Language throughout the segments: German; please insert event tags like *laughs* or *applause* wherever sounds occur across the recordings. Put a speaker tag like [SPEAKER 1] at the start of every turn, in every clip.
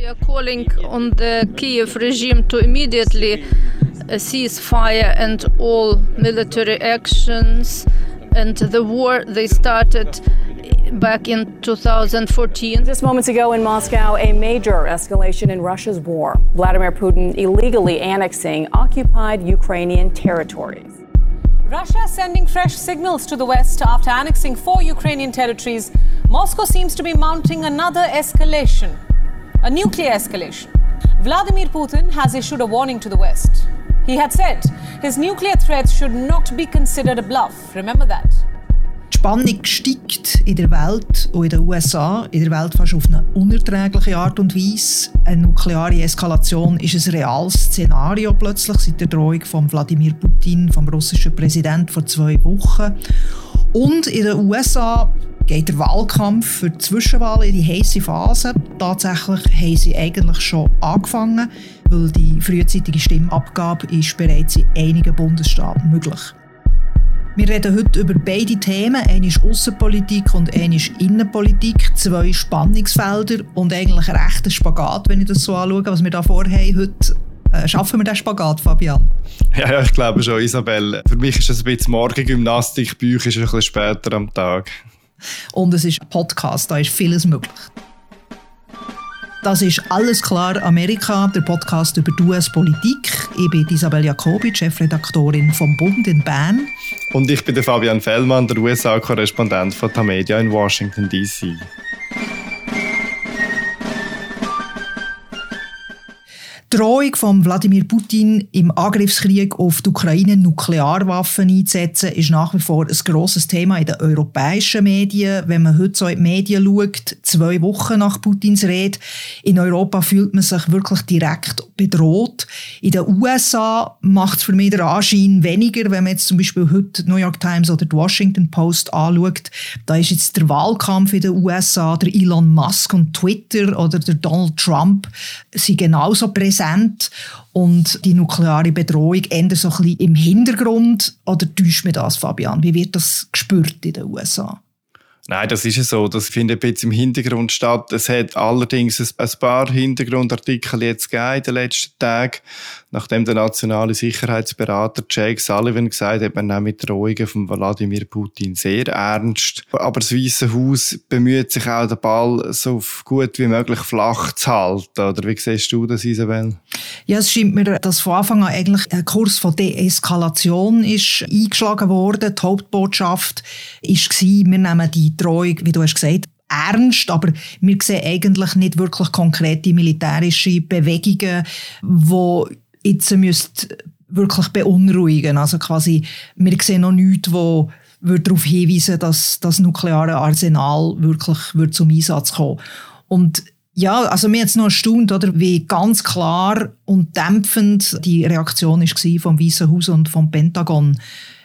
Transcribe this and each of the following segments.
[SPEAKER 1] We are calling on the Kiev regime to immediately uh, cease fire and all military actions and the war they started back in 2014.
[SPEAKER 2] Just moments ago in Moscow, a major escalation in Russia's war. Vladimir Putin illegally annexing occupied Ukrainian territories.
[SPEAKER 3] Russia sending fresh signals to the West after annexing four Ukrainian territories. Moscow seems to be mounting another escalation, a nuclear escalation. Vladimir Putin has issued a warning to the West. He had said his nuclear threats should not be considered a bluff. Remember that.
[SPEAKER 4] Die Spannung steigt in der Welt und in den USA, in der Welt fast auf eine unerträgliche Art und Weise. Eine nukleare Eskalation ist ein reales Szenario plötzlich seit der Drohung von Wladimir Putin, vom russischen Präsident, vor zwei Wochen. Und in den USA geht der Wahlkampf für die Zwischenwahl in die heiße Phase. Tatsächlich haben sie eigentlich schon angefangen, weil die frühzeitige Stimmabgabe ist bereits in einigen Bundesstaaten möglich. Wir reden heute über beide Themen. Eine ist Außenpolitik und eine ist Innenpolitik. Zwei Spannungsfelder und eigentlich ein rechter Spagat, wenn ich das so anschaue, was wir da vorhaben. Heute äh, schaffen wir den Spagat, Fabian?
[SPEAKER 5] Ja, ja, ich glaube schon, Isabel. Für mich ist es ein bisschen Morgengymnastik, bei euch ist es ein bisschen später am Tag.
[SPEAKER 4] Und es ist ein Podcast, da ist vieles möglich. Das ist «Alles klar Amerika», der Podcast über die US-Politik. Ich bin Isabel Jacobi, Chefredaktorin vom Bund in Bern.
[SPEAKER 5] Und ich bin Fabian Fellmann, der USA-Korrespondent von Tamedia in Washington, D.C.
[SPEAKER 4] Drohung von Wladimir Putin im Angriffskrieg auf die Ukraine Nuklearwaffen einzusetzen, ist nach wie vor ein grosses Thema in den europäischen Medien. Wenn man heute so in die Medien schaut, zwei Wochen nach Putins Rede, in Europa fühlt man sich wirklich direkt bedroht. In den USA macht es für mich den Anschein weniger, wenn man jetzt zum Beispiel heute die New York Times oder die Washington Post anschaut. Da ist jetzt der Wahlkampf in den USA, der Elon Musk und Twitter oder der Donald Trump sind genauso präsent präsent und die nukleare Bedrohung eher so ein bisschen im Hintergrund? Oder täuscht mir das, Fabian? Wie wird das gespürt in den USA?
[SPEAKER 5] Nein, das ist so. Das findet ein bisschen im Hintergrund statt. Es hat allerdings ein paar Hintergrundartikel jetzt gegeben in den letzten Tagen, nachdem der nationale Sicherheitsberater Jake Sullivan gesagt hat, man nehme die Drohungen von Wladimir Putin sehr ernst. Aber das Weiße Haus bemüht sich auch, den Ball so gut wie möglich flach zu halten. Oder wie siehst du das, Isabel?
[SPEAKER 4] Ja, es scheint mir, dass von Anfang an eigentlich ein Kurs von Deeskalation ist eingeschlagen worden. Die Hauptbotschaft war, wir nehmen die Drohung, wie du hast gesagt, ernst, aber wir sehen eigentlich nicht wirklich konkrete militärische Bewegungen, die jetzt müsst wirklich beunruhigen. Also quasi, wir sehen noch nichts, wo würde darauf hinweisen, dass das nukleare Arsenal wirklich wird zum Einsatz kommen. Und ja, also mir jetzt noch erstaunt, oder, wie ganz klar und dämpfend die Reaktion war vom Weißen Haus und vom Pentagon.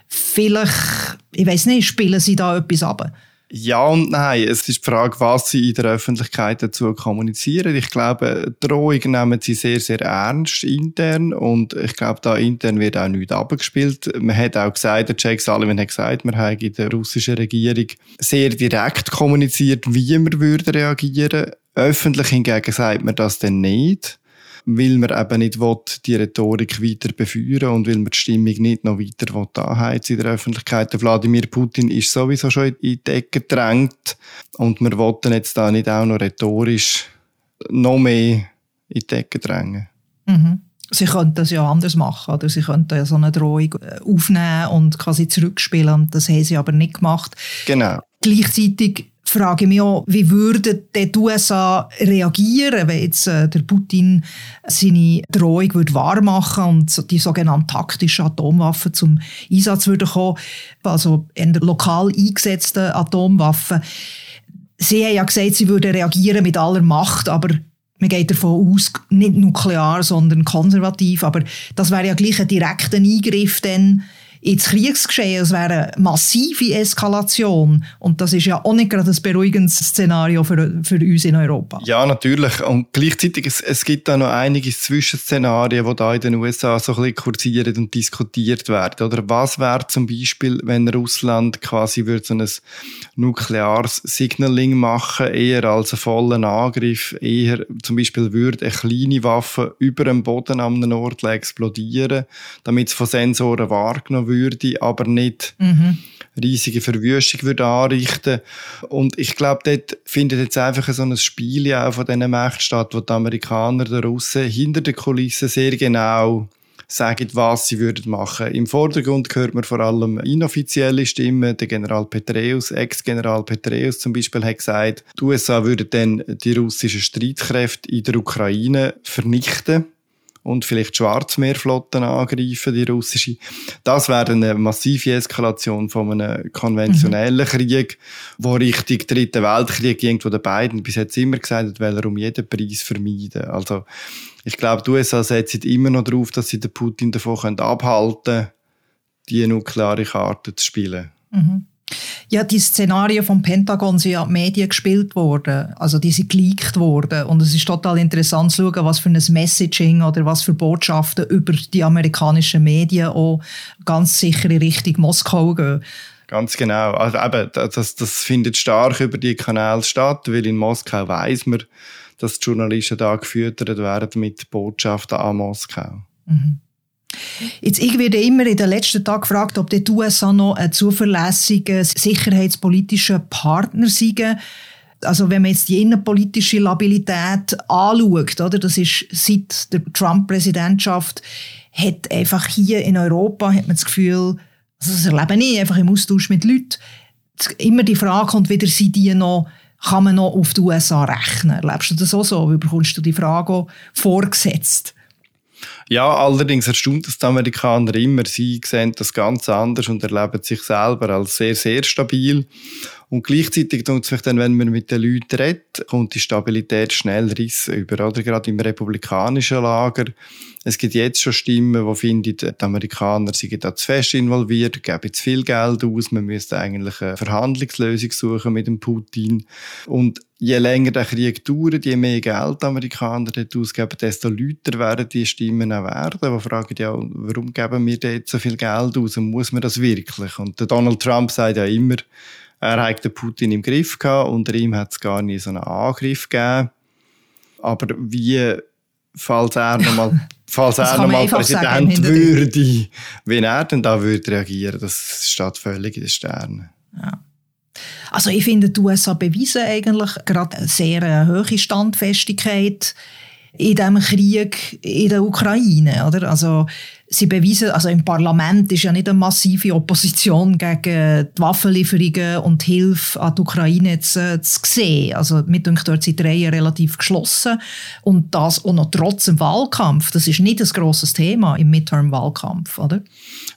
[SPEAKER 4] Vielleicht, ich weiß nicht, spielen sie da etwas ab?
[SPEAKER 5] Ja und nein. Es ist die Frage, was sie in der Öffentlichkeit dazu kommunizieren. Ich glaube, Drohung nehmen sie sehr, sehr ernst intern und ich glaube, da intern wird auch nichts abgespielt. Man hat auch gesagt, der Jake Sullivan hat gesagt, man habe in der russischen Regierung sehr direkt kommuniziert, wie man würde reagieren. Öffentlich hingegen sagt man das dann nicht weil man eben nicht will, die Rhetorik weiter befeuern und weil man die Stimmung nicht noch weiter anheizen in der Öffentlichkeit. Der Wladimir Putin ist sowieso schon in die Ecke gedrängt und wir wollten jetzt da nicht auch noch rhetorisch noch mehr in die Ecke drängen.
[SPEAKER 4] Mhm. Sie könnten das ja anders machen, oder? Sie könnten ja so eine Drohung äh, aufnehmen und quasi zurückspielen. Das haben sie aber nicht gemacht.
[SPEAKER 5] Genau.
[SPEAKER 4] Gleichzeitig frage ich mich auch, wie würden die USA reagieren, wenn jetzt äh, der Putin seine Drohung würde wahrmachen und die sogenannten taktischen Atomwaffen zum Einsatz würden kommen, also in der lokal eingesetzten Atomwaffen. Sie haben ja gesagt, sie würden reagieren mit aller Macht, aber man geht davon aus, nicht nuklear, sondern konservativ, aber das wäre ja gleich ein direkter Eingriff dann ins Kriegsgeschehen. Es wäre eine massive Eskalation. Und das ist ja auch nicht gerade ein beruhigendes Szenario für, für uns in Europa.
[SPEAKER 5] Ja, natürlich. Und gleichzeitig, es, es gibt da noch einige Zwischenszenarien, die da in den USA so ein bisschen kursiert und diskutiert werden. Oder was wäre zum Beispiel, wenn Russland quasi würde so ein nukleares Signaling machen, eher als einen vollen Angriff, eher zum Beispiel würde eine kleine Waffe über dem Boden an einem Ort explodieren, damit es von Sensoren wahrgenommen würde, aber nicht mhm. riesige Verwüstung würde anrichten. Und ich glaube, dort findet jetzt einfach so ein Spiel auch von diesen Mächten statt, wo die Amerikaner, die Russen hinter den Kulissen sehr genau sagen, was sie würden machen. Im Vordergrund hört man vor allem inoffizielle Stimmen. Der General Petraeus, Ex-General Petraeus zum Beispiel, hat gesagt, die USA würden dann die russischen Streitkräfte in der Ukraine vernichten und vielleicht die Schwarzmeerflotten angreifen, die russische. Das wäre eine massive Eskalation von einem konventionellen mhm. Krieg, wo Richtung Dritten Weltkrieg ging, wo der Biden bis jetzt immer gesagt hat, will er um jeden Preis vermeiden. Also ich glaube, die USA setzen immer noch darauf, dass sie den Putin davon abhalten können, die nukleare Karte zu spielen.
[SPEAKER 4] Mhm. Ja, die Szenarien vom Pentagon sind ja in Medien gespielt worden, also die sind geleakt worden und es ist total interessant zu schauen, was für ein Messaging oder was für Botschaften über die amerikanischen Medien auch ganz sicher in Richtung Moskau gehen.
[SPEAKER 5] Ganz genau. Also eben, das, das findet stark über die Kanäle statt, weil in Moskau weiß man, dass die Journalisten da gefüttert werden mit Botschaften an Moskau. Mhm.
[SPEAKER 4] Jetzt, ich werde immer in den letzten Tagen gefragt, ob die USA noch ein zuverlässiger sicherheitspolitischer Partner sind. Also wenn man jetzt die innenpolitische Labilität anschaut, oder, das ist seit der Trump-Präsidentschaft, hat einfach hier in Europa hat man das Gefühl, also das erlebe ich einfach im Austausch mit Leuten, immer die Frage kommt wieder, sind die noch, kann man noch auf die USA rechnen? Erlebst du das auch so? Wie bekommst du die Frage auch vorgesetzt?
[SPEAKER 5] Ja, allerdings erstaunt es die Amerikaner immer. Sie sehen das ganz anders und erleben sich selber als sehr, sehr stabil. Und gleichzeitig tut es mich dann, wenn man mit den Leuten redet, kommt die Stabilität schnell Riss über. Oder gerade im republikanischen Lager. Es gibt jetzt schon Stimmen, die finden, die Amerikaner seien da zu fest involviert, geben zu viel Geld aus, man müsste eigentlich eine Verhandlungslösung suchen mit dem Putin. Und je länger der Krieg dauert, je mehr Geld die Amerikaner dort ausgeben, desto lauter werden die Stimmen auch werden, die fragen ja, warum geben wir dort so viel Geld aus und muss man das wirklich? Und Donald Trump sagt ja immer, er hat den Putin im Griff gehabt, unter ihm hat es gar nie so einen Angriff gegeben. Aber wie, falls er nochmal *laughs* falls er nochmal Präsident würde, wie er denn da würde reagieren, das steht völlig in den Sternen.
[SPEAKER 4] Ja. Also ich finde, die USA beweisen eigentlich gerade eine sehr äh, hohe Standfestigkeit in diesem Krieg in der Ukraine. Oder? Also sie beweisen, also im Parlament ist ja nicht eine massive Opposition gegen die Waffenlieferungen und Hilfe an die Ukraine zu, zu sehen. Also mir denkt, dort sind die Reihen relativ geschlossen und das auch noch trotz dem Wahlkampf. Das ist nicht ein grosses Thema im Midterm-Wahlkampf, oder?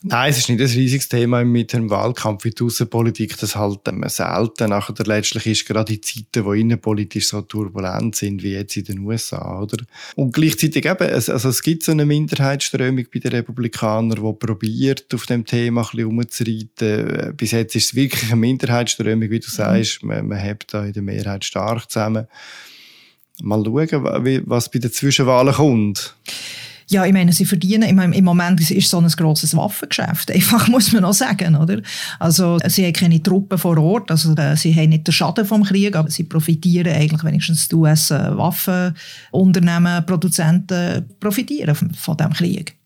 [SPEAKER 5] Nein, es ist nicht ein riesiges Thema im Midterm-Wahlkampf wie die Außenpolitik. Das halt selten. Nachher letztlich ist gerade die Zeiten, wo innenpolitisch so turbulent sind wie jetzt in den USA, oder? Und gleichzeitig eben, also es gibt so eine Minderheitsströmung bei den Republikaner, die probiert, auf dem Thema ein bisschen umzureiten. Bis jetzt ist es wirklich eine Minderheitsströmung, wie du mhm. sagst. Man, man hebt da in der Mehrheit stark zusammen. Mal schauen, was bei den Zwischenwahlen kommt.
[SPEAKER 4] Ja, ich meine, sie verdienen, ich meine, im Moment ist es so ein grosses Waffengeschäft, *laughs* einfach muss man auch sagen, oder? Also, sie haben keine Truppen vor Ort, also äh, sie haben nicht den Schaden vom Krieg, aber sie profitieren eigentlich wenigstens die US-Waffenunternehmen, Produzenten profitieren von, von diesem Krieg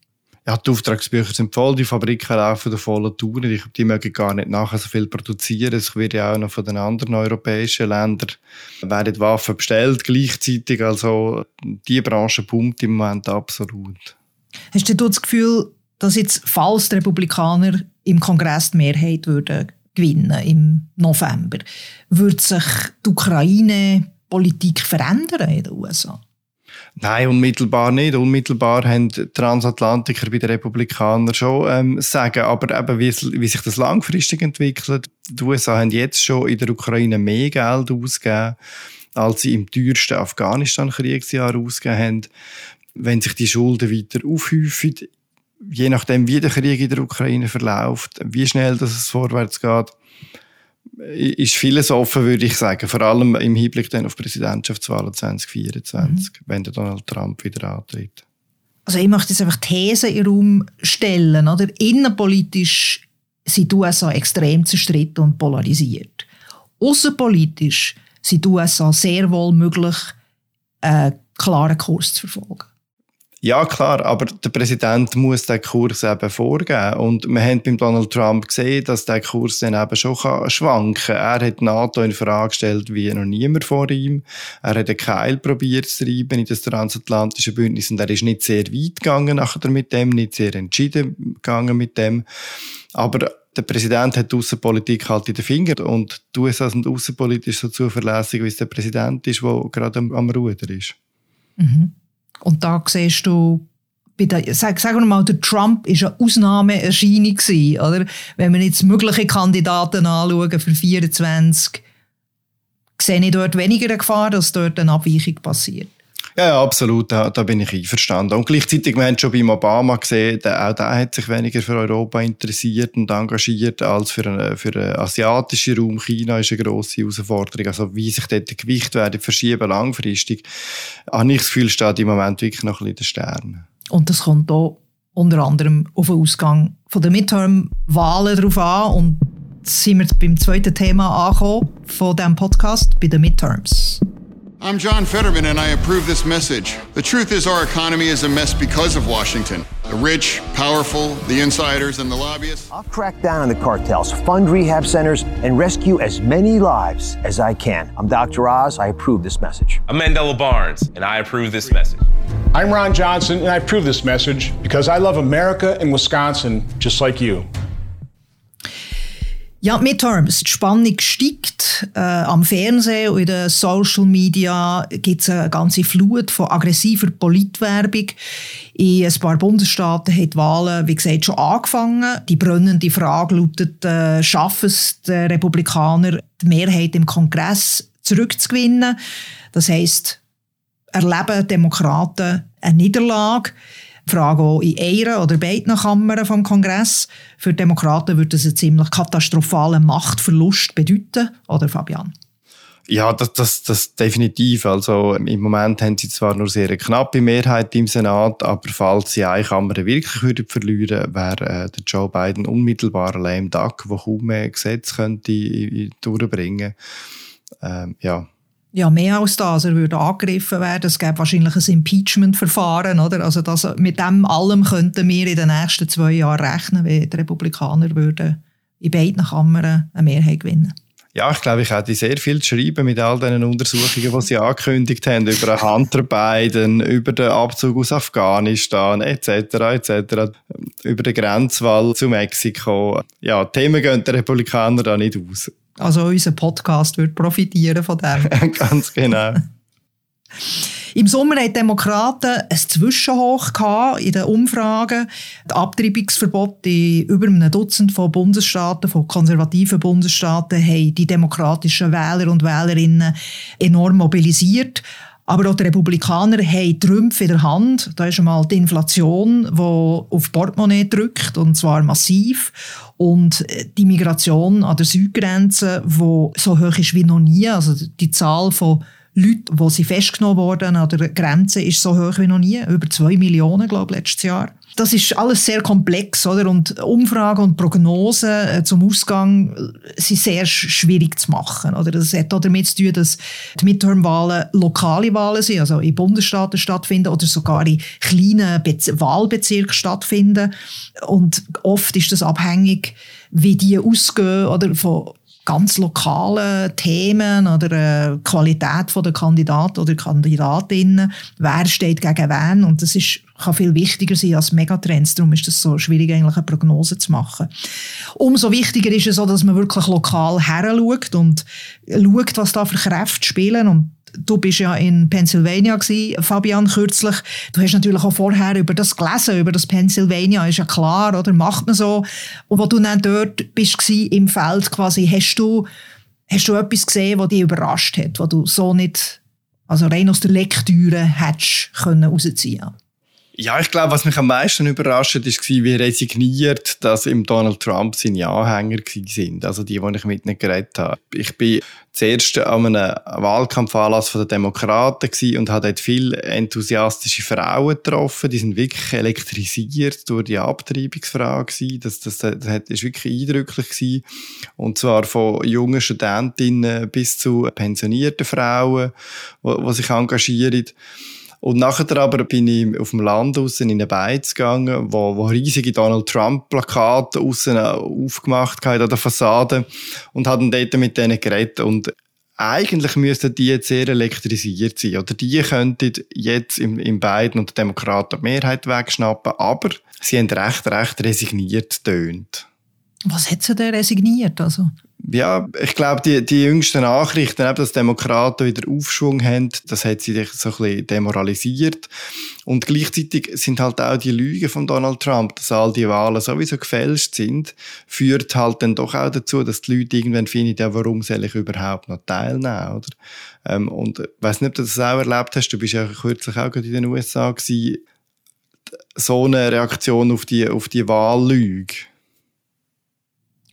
[SPEAKER 5] ja, die Auftragsbücher sind voll, die Fabriken laufen der vollen Touren. Ich, die mögen gar nicht nachher so viel produzieren. Es wird ja auch noch von den anderen europäischen Ländern werden Waffen bestellt gleichzeitig. Also die Branche pumpt im Moment absolut.
[SPEAKER 4] Hast du das Gefühl, dass jetzt, falls die Republikaner im Kongress die Mehrheit würden gewinnen im November, würde sich die Ukraine-Politik verändern in den USA?
[SPEAKER 5] Nein, unmittelbar nicht. Unmittelbar haben Transatlantiker bei den Republikanern schon ähm, sagen, aber eben, wie, wie, sich das langfristig entwickelt. Die USA haben jetzt schon in der Ukraine mehr Geld ausgegeben, als sie im teuersten Afghanistan-Kriegsjahr ausgegeben haben. Wenn sich die Schulden weiter aufhäufen, je nachdem, wie der Krieg in der Ukraine verläuft, wie schnell dass es vorwärts geht, ist vieles offen, würde ich sagen. Vor allem im Hinblick dann auf Präsidentschaftswahlen 2024, mhm. wenn der Donald Trump wieder antritt.
[SPEAKER 4] Also ich möchte jetzt einfach These in den Raum stellen. Oder? Innenpolitisch sind die USA extrem zerstritten und polarisiert. Außenpolitisch sind die USA sehr wohl möglich, einen klaren Kurs zu verfolgen.
[SPEAKER 5] Ja, klar, aber der Präsident muss den Kurs eben vorgeben. Und wir haben beim Donald Trump gesehen, dass der Kurs dann eben schon schwanken kann. Er hat die NATO in Frage gestellt wie noch niemand vor ihm. Er hat einen Keil probiert zu treiben in das transatlantische Bündnis und er ist nicht sehr weit gegangen nachher mit dem, nicht sehr entschieden gegangen mit dem. Aber der Präsident hat die Außenpolitik halt in den Fingern und die USA sind außenpolitisch so zuverlässig, wie es der Präsident ist, der gerade am, am Ruder ist.
[SPEAKER 4] Mhm. Und da siehst du, bei der, sag, sagen wir mal, der Trump ist eine Ausnahmeerscheinung oder? Wenn wir jetzt mögliche Kandidaten anschauen für 24, sehe ich dort weniger Gefahr, dass dort eine Abweichung passiert.
[SPEAKER 5] Ja, ja, absolut, da, da bin ich einverstanden. Und gleichzeitig, wir haben schon beim Obama gesehen, auch der hat sich weniger für Europa interessiert und engagiert als für, einen, für einen asiatischen Raum. China ist eine grosse Herausforderung. Also wie sich dort die Gewicht werden verschieben langfristig, habe ich das Gefühl, steht im Moment wirklich noch ein bisschen in den.
[SPEAKER 4] Und das kommt auch unter anderem auf den Ausgang der Midterm-Wahlen drauf an und sind wir beim zweiten Thema angekommen von diesem Podcast, bei den Midterms.
[SPEAKER 6] I'm John Fetterman, and I approve this message. The truth is, our economy is a mess because of Washington. The rich, powerful, the insiders, and the lobbyists.
[SPEAKER 7] I'll crack down on the cartels, fund rehab centers, and rescue as many lives as I can. I'm Dr. Oz. I approve this message.
[SPEAKER 8] I'm Mandela Barnes, and I approve this message.
[SPEAKER 9] I'm Ron Johnson, and I approve this message because I love America and Wisconsin just like you.
[SPEAKER 4] Ja, Midterms, die Spannung steigt. Äh, am Fernsehen und in den Social Media gibt es eine ganze Flut von aggressiver Politwerbung. In ein paar Bundesstaaten haben die Wahlen, wie gesagt, schon angefangen. Die brennende Frage lautet, äh, schaffen es die Republikaner, die Mehrheit im Kongress zurückzugewinnen? Das heisst, erleben Demokraten eine Niederlage? Frage auch in einer oder beiden Kammern vom Kongress. Für Demokraten würde das einen ziemlich katastrophalen Machtverlust bedeuten, oder Fabian?
[SPEAKER 5] Ja, das, das, das definitiv. Also im Moment haben sie zwar nur sehr knappe Mehrheit im Senat, aber falls sie eine Kammer wirklich würden verlieren, wäre äh, der Joe Biden unmittelbar ein lame duck, der kaum mehr Gesetze könnte durchbringen. Ähm, ja,
[SPEAKER 4] ja, mehr als das. Er würde angegriffen werden. Es gäbe wahrscheinlich ein Impeachment-Verfahren, oder? Also das, mit dem allem könnten wir in den nächsten zwei Jahren rechnen, wenn die Republikaner würden in beiden Kammern eine Mehrheit gewinnen.
[SPEAKER 5] Ja, ich glaube, ich hätte sehr viel zu schreiben mit all diesen Untersuchungen, die sie angekündigt haben, über Hunter Biden, über den Abzug aus Afghanistan, etc., etc., über den Grenzwall zu Mexiko. Ja, Themen gehen der Republikaner da nicht aus.
[SPEAKER 4] Also unser Podcast wird profitieren von dem. *laughs*
[SPEAKER 5] Ganz genau. *laughs*
[SPEAKER 4] Im Sommer hatten die Demokraten ein Zwischenhoch in den Umfragen. Das Abtreibungsverbot in über einem Dutzend von Bundesstaaten, von konservativen Bundesstaaten, haben die demokratischen Wähler und Wählerinnen enorm mobilisiert. Aber auch die Republikaner haben Trümpfe in der Hand. Da ist einmal die Inflation, die auf Portemonnaie drückt, und zwar massiv. Und die Migration an der Südgrenze, die so hoch ist wie noch nie. Also die Zahl von Leuten, die sie festgenommen wurden an der Grenze, ist so hoch wie noch nie. Über zwei Millionen, glaube ich, letztes Jahr das ist alles sehr komplex, oder? Und Umfragen und Prognosen äh, zum Ausgang äh, sind sehr schwierig zu machen, oder? Das hat auch damit zu tun, dass die Midterm-Wahlen lokale Wahlen sind, also in Bundesstaaten stattfinden oder sogar in kleinen Be Wahlbezirken stattfinden. Und oft ist das abhängig, wie die ausgehen, oder? Von ganz lokalen Themen oder äh, Qualität von der Kandidaten oder Kandidatinnen. Wer steht gegen wen? Und das ist, kann viel wichtiger sein als Megatrends. Darum ist es so schwierig, eigentlich eine Prognose zu machen. Umso wichtiger ist es auch, dass man wirklich lokal her schaut und schaut, was da für Kräfte spielen. Und du bist ja in Pennsylvania gewesen, Fabian, kürzlich. Du hast natürlich auch vorher über das gelesen, über das Pennsylvania, ist ja klar, oder? Macht man so. Und wo du dann dort bist im Feld quasi, hast du, hast du etwas gesehen, was dich überrascht hat, was du so nicht, also rein aus der Lektüre hättest können rausziehen
[SPEAKER 5] Ja, ich glaube, was mich am meisten überrascht hat, ist, wie resigniert dass im Donald Trump seine Anhänger sind. Also die, die ich mit ihnen geredet habe. Ich bin zuerst an einem Wahlkampfanlass der Demokraten und habe dort viele enthusiastische Frauen getroffen. Die sind wirklich elektrisiert durch die Abtreibungsfrage. Das, das, das war wirklich eindrücklich. Und zwar von jungen Studentinnen bis zu pensionierten Frauen, die sich engagieren. Und nachher aber bin ich auf dem Land aussen in eine Beiz gegangen, wo, wo riesige Donald Trump Plakate aussen aufgemacht haben an der Fassade und haben dort mit denen geredet und eigentlich müssten die jetzt sehr elektrisiert sein. Oder die könnten jetzt im, im beiden und der Demokraten die Mehrheit wegschnappen, aber sie haben recht, recht resigniert tönt.
[SPEAKER 4] Was hat sie denn resigniert? Also?
[SPEAKER 5] Ja, ich glaube, die, die jüngsten Nachrichten, eben, dass Demokraten wieder Aufschwung haben, das hat sie so ein bisschen demoralisiert. Und gleichzeitig sind halt auch die Lügen von Donald Trump, dass all die Wahlen sowieso gefälscht sind, führt halt dann doch auch dazu, dass die Leute irgendwann finden, ja, warum soll ich überhaupt noch teilnehmen, oder? Ähm, und ich weiss nicht, ob du das auch erlebt hast, du bist ja kürzlich auch in den USA gewesen, so eine Reaktion auf die, auf die Wahllüge.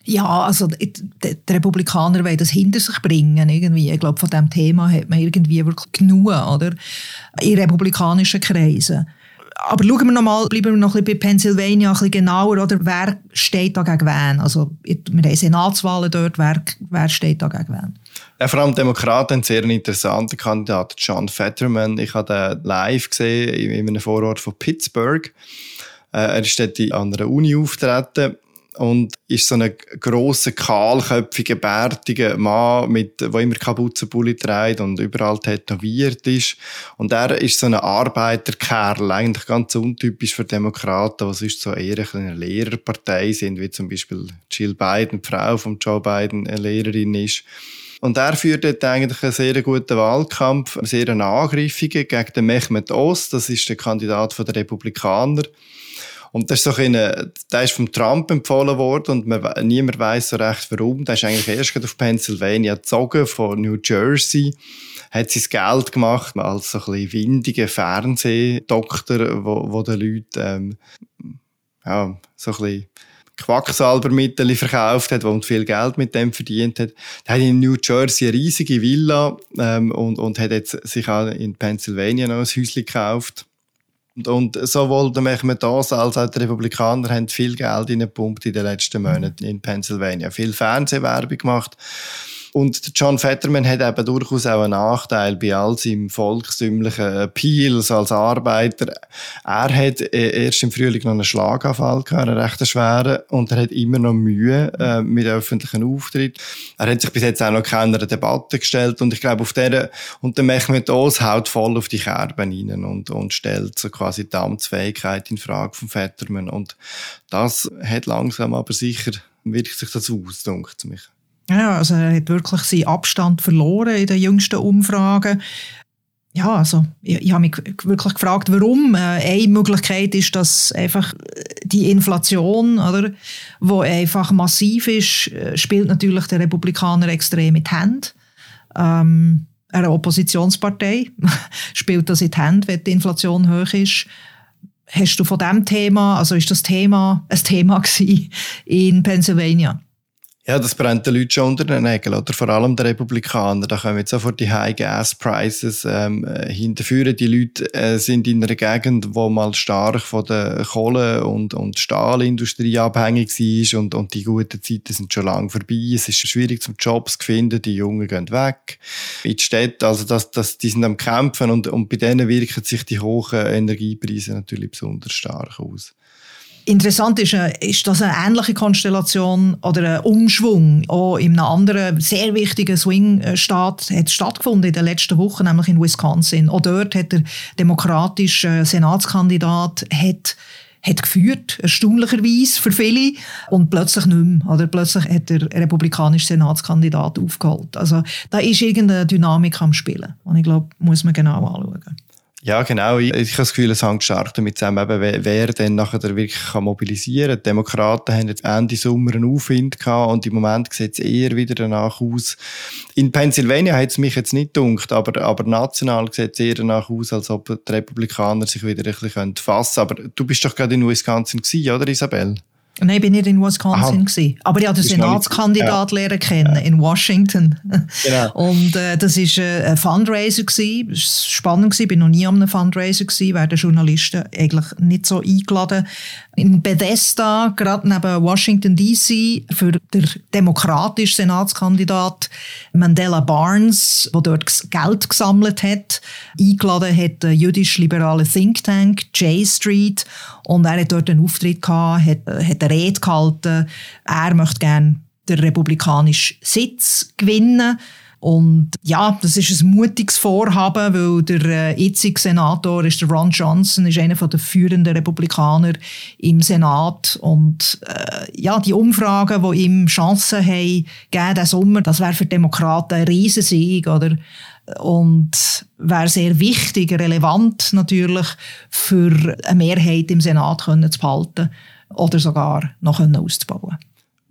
[SPEAKER 4] Ja, also die, die Republikaner wollen das hinter sich bringen irgendwie. Ich glaube, von diesem Thema hat man irgendwie wirklich genug, oder? In republikanischen Kreisen. Aber schauen wir noch mal, bleiben wir noch ein bisschen bei Pennsylvania ein bisschen genauer, oder? Wer steht da gegen wen? Also, wir haben Senatswahlen dort, wer, wer steht da gegen wen?
[SPEAKER 5] Ja, vor allem Demokraten einen sehr interessanten Kandidat, John Fetterman. Ich habe den live gesehen in einem Vorort von Pittsburgh. Äh, er ist dort an einer Uni auftreten und ist so ein grosser, kahlköpfiger, bärtiger Mann, mit, der immer Kapuzenpulli trägt und überall tätowiert ist. Und er ist so ein Arbeiterkerl, eigentlich ganz untypisch für Demokraten, was ist so eher eine Lehrerpartei sind, wie zum Beispiel Jill Biden, die Frau von Joe Biden, eine Lehrerin ist. Und er führt dort eigentlich einen sehr guten Wahlkampf, einen sehr angriffigen gegen den Mehmet Oz, das ist der Kandidat der Republikaner. Und das ist so ein, der ist vom Trump empfohlen worden und man, niemand weiß so recht warum. Der ist eigentlich erst auf Pennsylvania gezogen, von New Jersey hat sein Geld gemacht als so ein bisschen windiger Fernsehdoktor, wo, wo den Leuten ähm, ja, so ein bisschen Quacksalbermittel verkauft hat, und viel Geld mit dem verdient hat. Der hat in New Jersey eine riesige Villa ähm, und, und hat jetzt sich auch in Pennsylvania noch ein Häuschen gekauft. Und, sowohl der Mehmet Oz als auch die Republikaner haben viel Geld in in den letzten Monaten in Pennsylvania. Viel Fernsehwerbung gemacht. Und John Fetterman hat eben durchaus auch einen Nachteil bei all seinem volkstümlichen Appeals als Arbeiter. Er hat äh, erst im Frühling noch einen Schlaganfall gehabt, einen recht schweren, und er hat immer noch Mühe äh, mit öffentlichen Auftritt. Er hat sich bis jetzt auch noch keiner Debatte gestellt und ich glaube auf der und der Mehmet Oz haut voll auf die Kerben rein und, und stellt so quasi die Amtsfähigkeit in Frage von Fetterman und das hat langsam aber sicher wirkt sich das aus, denkt mich.
[SPEAKER 4] Ja, also er hat wirklich seinen Abstand verloren in den jüngsten Umfragen. Ja, also ich, ich habe mich wirklich gefragt, warum. Äh, eine Möglichkeit ist, dass einfach die Inflation, oder, wo einfach massiv ist, äh, spielt natürlich der Republikaner extrem mit Hand. Ähm, eine Oppositionspartei *laughs* spielt das in die Hand, wenn die Inflation hoch ist. Hast du von dem Thema, also ist das Thema ein Thema *laughs* in Pennsylvania?
[SPEAKER 5] Ja, das brennt den Leuten schon unter den Nägeln, oder vor allem der Republikaner. Da kommen jetzt sofort die High Gas Prices ähm, hinterführen. Die Leute äh, sind in einer Gegend, wo mal stark von der Kohle- und, und Stahlindustrie abhängig war und, und die guten Zeiten sind schon lange vorbei. Es ist schwierig zum Jobs zu finden, die Jungen gehen weg. In die Städte, also das, das, die sind am Kämpfen und, und bei denen wirken sich die hohen Energiepreise natürlich besonders stark aus.
[SPEAKER 4] Interessant ist, äh, ist das eine ähnliche Konstellation oder ein Umschwung auch in einem anderen sehr wichtigen Swing-Staat hat stattgefunden in den letzten Wochen, nämlich in Wisconsin. Auch dort hat der demokratische Senatskandidat hat hat geführt, erstaunlicherweise für viele, und plötzlich nicht mehr. Oder plötzlich hat der republikanische Senatskandidat aufgeholt. Also da ist irgendeine Dynamik am Spielen. Und ich glaube, muss man genau anschauen.
[SPEAKER 5] Ja, genau. Ich, ich habe das Gefühl, es hängt stark damit zusammen, eben, wer, wer dann nachher wirklich kann mobilisieren kann. Die Demokraten haben jetzt Ende Sommer einen Aufwind gehabt und im Moment sieht es eher wieder danach aus. In Pennsylvania hat es mich jetzt nicht dunkt, aber, aber national sieht es eher danach aus, als ob die Republikaner sich wieder ein bisschen fassen können. Aber du bist doch gerade in Wisconsin gewesen, oder Isabel?
[SPEAKER 4] Nein, ich bin nicht in Wisconsin gewesen, aber ich habe den Senatskandidat ja. kennen ja. in Washington. *laughs* Genau. Und äh, das ist äh, ein Fundraiser gewesen. Es war spannend gewesen. Ich bin noch nie an einem Fundraiser gewesen, werden Journalisten eigentlich nicht so eingeladen. In Bethesda, gerade neben Washington D.C., für den demokratischen Senatskandidat Mandela Barnes, der dort Geld gesammelt hat, eingeladen hat der jüdisch-liberale Think Tank J Street und er hat dort einen Auftritt gehabt, hat, äh, hat Rede gehalten. Er möchte gerne den republikanischen Sitz gewinnen. Und ja, das ist ein mutiges Vorhaben, weil der äh, jetzige Senator ist der Ron Johnson, ist einer der führenden Republikaner im Senat. Und äh, ja, die Umfragen, die ihm Chancen haben, gegeben diesen Sommer, das wäre für Demokraten ein Riesensieg, oder? und wäre sehr wichtig, relevant natürlich für eine Mehrheit im Senat können zu behalten oder sogar noch auszubauen.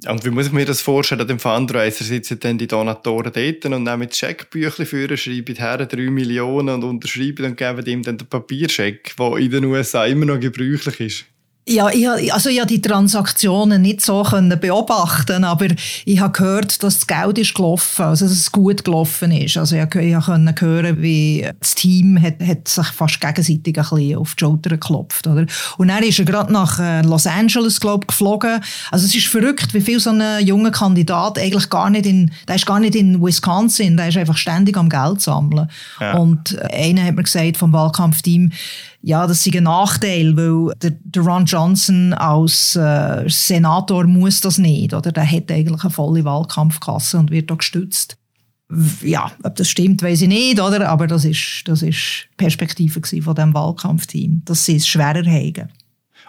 [SPEAKER 5] Und wie muss ich mir das vorstellen? Dem Fundraiser sitzen dann die Donatoren dort und nehmen Scheckbüchlein für, schreiben her 3 Millionen und unterschreiben und geben ihm dann den Papierscheck, der in den USA immer noch gebräuchlich ist.
[SPEAKER 4] Ja, ich, also ich habe die Transaktionen nicht so können beobachten, aber ich habe gehört, dass das Geld ist gelaufen, also dass es gut gelaufen ist. Also ich, konnte hören, wie das Team hat, hat sich fast gegenseitig ein bisschen auf die Schulter geklopft, oder? Und dann ist er gerade nach äh, Los Angeles, glaube ich, geflogen. Also es ist verrückt, wie viel so ein junger Kandidat eigentlich gar nicht in, der ist gar nicht in Wisconsin, der ist einfach ständig am Geld sammeln. Ja. Und einer hat mir gesagt vom Wahlkampfteam, ja, das ist ein Nachteil, weil der, der Ron Johnson als äh, Senator muss das nicht, oder? Der hat eigentlich eine volle Wahlkampfkasse und wird auch gestützt. Ja, ob das stimmt, weiß ich nicht, oder? Aber das ist, das ist Perspektive von dem Wahlkampfteam, dass sie es schwerer haben.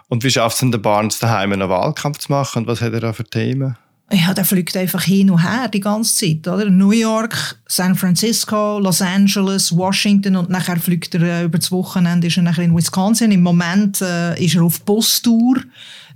[SPEAKER 5] Und wie schafft es denn der Barnes daheim einen Wahlkampf zu machen? Und was hat er da für Themen?
[SPEAKER 4] Ja, der fliegt einfach hin und her die ganze Zeit, oder? New York, San Francisco, Los Angeles, Washington und nachher fliegt er äh, über das Wochenende ist er nachher in Wisconsin. Im Moment äh, ist er auf Bustour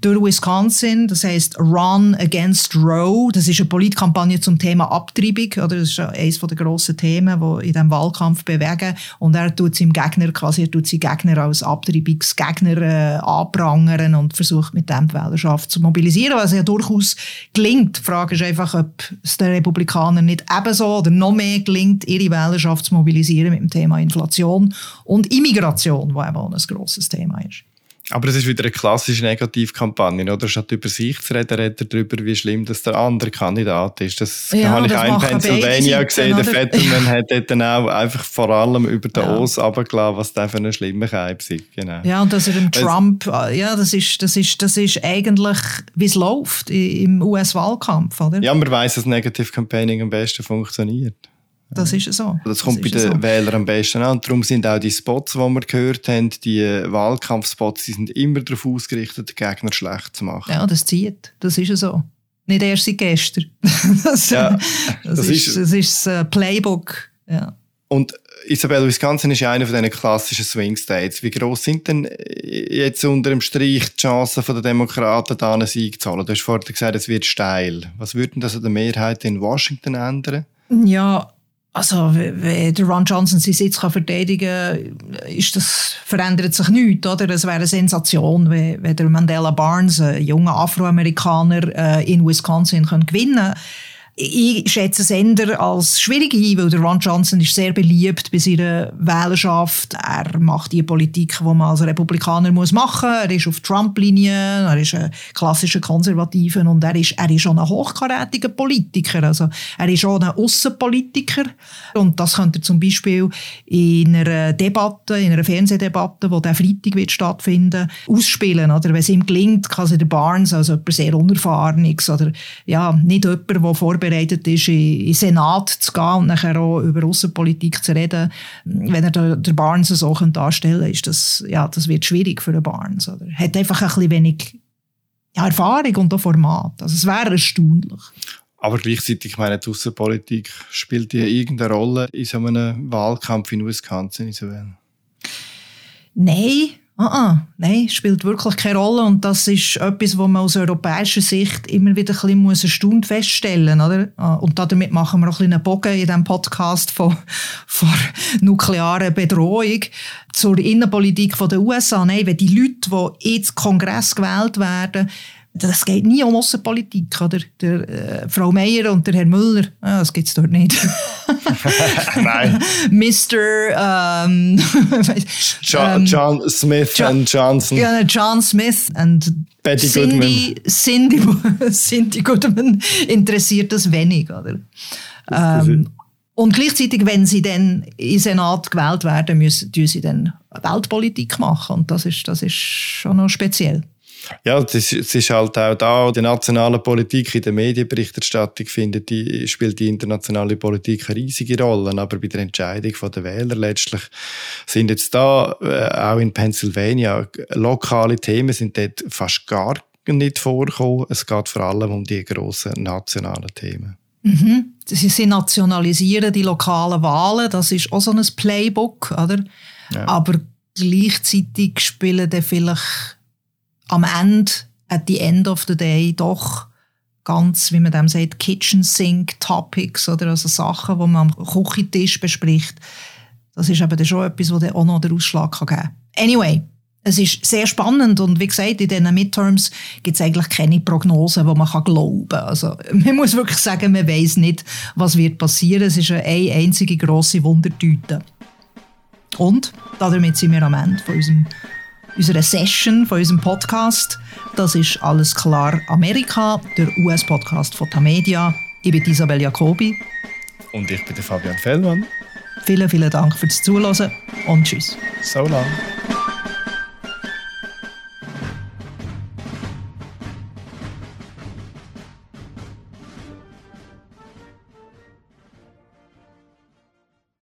[SPEAKER 4] durch Wisconsin. Das heißt Run Against Roe. Das ist eine Politkampagne zum Thema Abtreibung. Oder das ist eines der grossen Themen, die in diesem Wahlkampf bewegen. Und er tut seinem Gegner quasi, er tut seinen Gegner als Abtreibungsgegner äh, anprangern und versucht mit dem die Wählerschaft zu mobilisieren, was ja durchaus gelingt. Die Frage ist einfach, ob es den Republikanern nicht ebenso oder noch mehr gelingt, ihre Wählerschaft zu mobilisieren mit dem Thema Inflation und Immigration, wo eben auch ein grosses Thema ist.
[SPEAKER 5] Aber es ist wieder eine klassische Negativkampagne, oder? Statt über sich zu reden, redet er darüber, wie schlimm das der andere Kandidat ist. Das ja, habe ich auch in Pennsylvania gesehen. Der Fetterman hat dort dann auch einfach vor allem über den ja. Os runtergelassen, was da für eine schlimme Keib ist. Genau.
[SPEAKER 4] Ja, und dass er dem Trump, ja, das ist, das ist, das ist eigentlich, wie es läuft im US-Wahlkampf, oder?
[SPEAKER 5] Ja, man weiß, dass Negative Campaigning am besten funktioniert.
[SPEAKER 4] Das ist so.
[SPEAKER 5] Das kommt das bei den so. Wählern am besten an. Und darum sind auch die Spots, die wir gehört haben, die Wahlkampfspots, die sind immer darauf ausgerichtet, den Gegner schlecht zu machen.
[SPEAKER 4] Ja, das zieht. Das ist so. Nicht erst seit gestern. *laughs* das,
[SPEAKER 5] ja,
[SPEAKER 4] das, das ist, ist, das ist das Playbook. Ja.
[SPEAKER 5] Und Isabel Wisconsin ist ja einer von diesen klassischen Swing States. Wie groß sind denn jetzt unter dem Strich die Chancen der Demokraten, da einen Sieg zu holen? Du hast vorhin gesagt, es wird steil. Was würde das an der Mehrheit in Washington ändern?
[SPEAKER 4] Ja, also, wenn der Ron Johnson seinen Sitz kann verteidigen kann, das, verändert sich nichts, oder? Es wäre eine Sensation, wenn, wenn der Mandela Barnes, ein junger Afroamerikaner, äh, in Wisconsin gewinnen könnte ich schätze es eher als schwierig ein, weil der Ron Johnson ist sehr beliebt bei seiner Wählerschaft. Er macht die Politik, die man als Republikaner muss machen muss. Er ist auf Trump-Linie, er ist ein klassischer Konservativer und er ist, er ist schon ein hochkarätiger Politiker. Also, er ist auch ein Aussenpolitiker. Und das könnte er zum Beispiel in einer Debatte, in einer Fernsehdebatte, die der Freitag wird stattfinden, ausspielen. Oder wenn es ihm gelingt, kann sich der Barnes, also jemand sehr Unerfahrenes oder, ja, nicht jemand, der vor vorbereitet ist, in den Senat zu gehen und nachher auch über Außenpolitik zu reden. Wenn er den Barnes so darstellen könnte, ist das, ja, das wird schwierig für den Barnes. Oder? Er hat einfach ein bisschen wenig ja, Erfahrung und auch Format. Also es wäre erstaunlich.
[SPEAKER 5] Aber gleichzeitig, ich meine, die Außenpolitik spielt die irgendeine Rolle in so einem Wahlkampf in Wisconsin, Isabel?
[SPEAKER 4] Nein, uh -uh, nein, spielt wirklich keine Rolle. Und das ist etwas, was man aus europäischer Sicht immer wieder ein bisschen erstaunt feststellen muss. Ah, und damit machen wir auch ein einen Bogen in diesem Podcast von, *laughs* von nuklearen Bedrohung zur Innenpolitik der USA. Nein, wenn die Leute, die ins Kongress gewählt werden, das geht nie um Außenpolitik, oder? Der, äh, Frau Meier und der Herr Müller, ah, das gibt es dort nicht. *laughs*
[SPEAKER 5] Nein. *laughs*
[SPEAKER 4] Mr. Ähm, *laughs*
[SPEAKER 5] John,
[SPEAKER 4] ähm,
[SPEAKER 5] John Smith
[SPEAKER 4] John,
[SPEAKER 5] und Johnson.
[SPEAKER 4] Ja, John Smith und
[SPEAKER 5] Betty
[SPEAKER 4] Cindy, Cindy, Cindy Goodman interessiert das wenig, oder? Ähm, und gleichzeitig, wenn sie dann in Senat gewählt werden, müssen sie dann Weltpolitik machen. Und das ist, das ist schon noch speziell.
[SPEAKER 5] Ja, es ist halt auch da, die nationale Politik in der Medienberichterstattung findet, die, spielt die internationale Politik eine riesige Rolle. Aber bei der Entscheidung der Wähler letztlich sind jetzt da, äh, auch in Pennsylvania, lokale Themen sind dort fast gar nicht vorgekommen. Es geht vor allem um die grossen nationalen Themen.
[SPEAKER 4] Mhm. Sie, sie nationalisieren die lokalen Wahlen, das ist auch so ein Playbook, oder? Ja. Aber gleichzeitig spielen dann vielleicht am Ende, at the end of the day, doch ganz, wie man dem sagt, Kitchen Sink Topics oder also Sachen, die man am Küchentisch bespricht. Das ist eben schon etwas, das auch noch den Ausschlag geben kann. Anyway, es ist sehr spannend und wie gesagt, in diesen Midterms gibt es eigentlich keine Prognosen, die man kann glauben kann. Also, man muss wirklich sagen, man weiß nicht, was wird passieren. Es ist eine einzige grosse Wundertüte. Und damit sind wir am Ende von unserem unserer Session von unserem Podcast. Das ist Alles klar Amerika, der US-Podcast von Tamedia. Ich bin Isabel Jacobi.
[SPEAKER 5] Und ich bin der Fabian Fellmann.
[SPEAKER 4] Vielen, vielen Dank fürs Zuhören und tschüss.
[SPEAKER 5] So lang.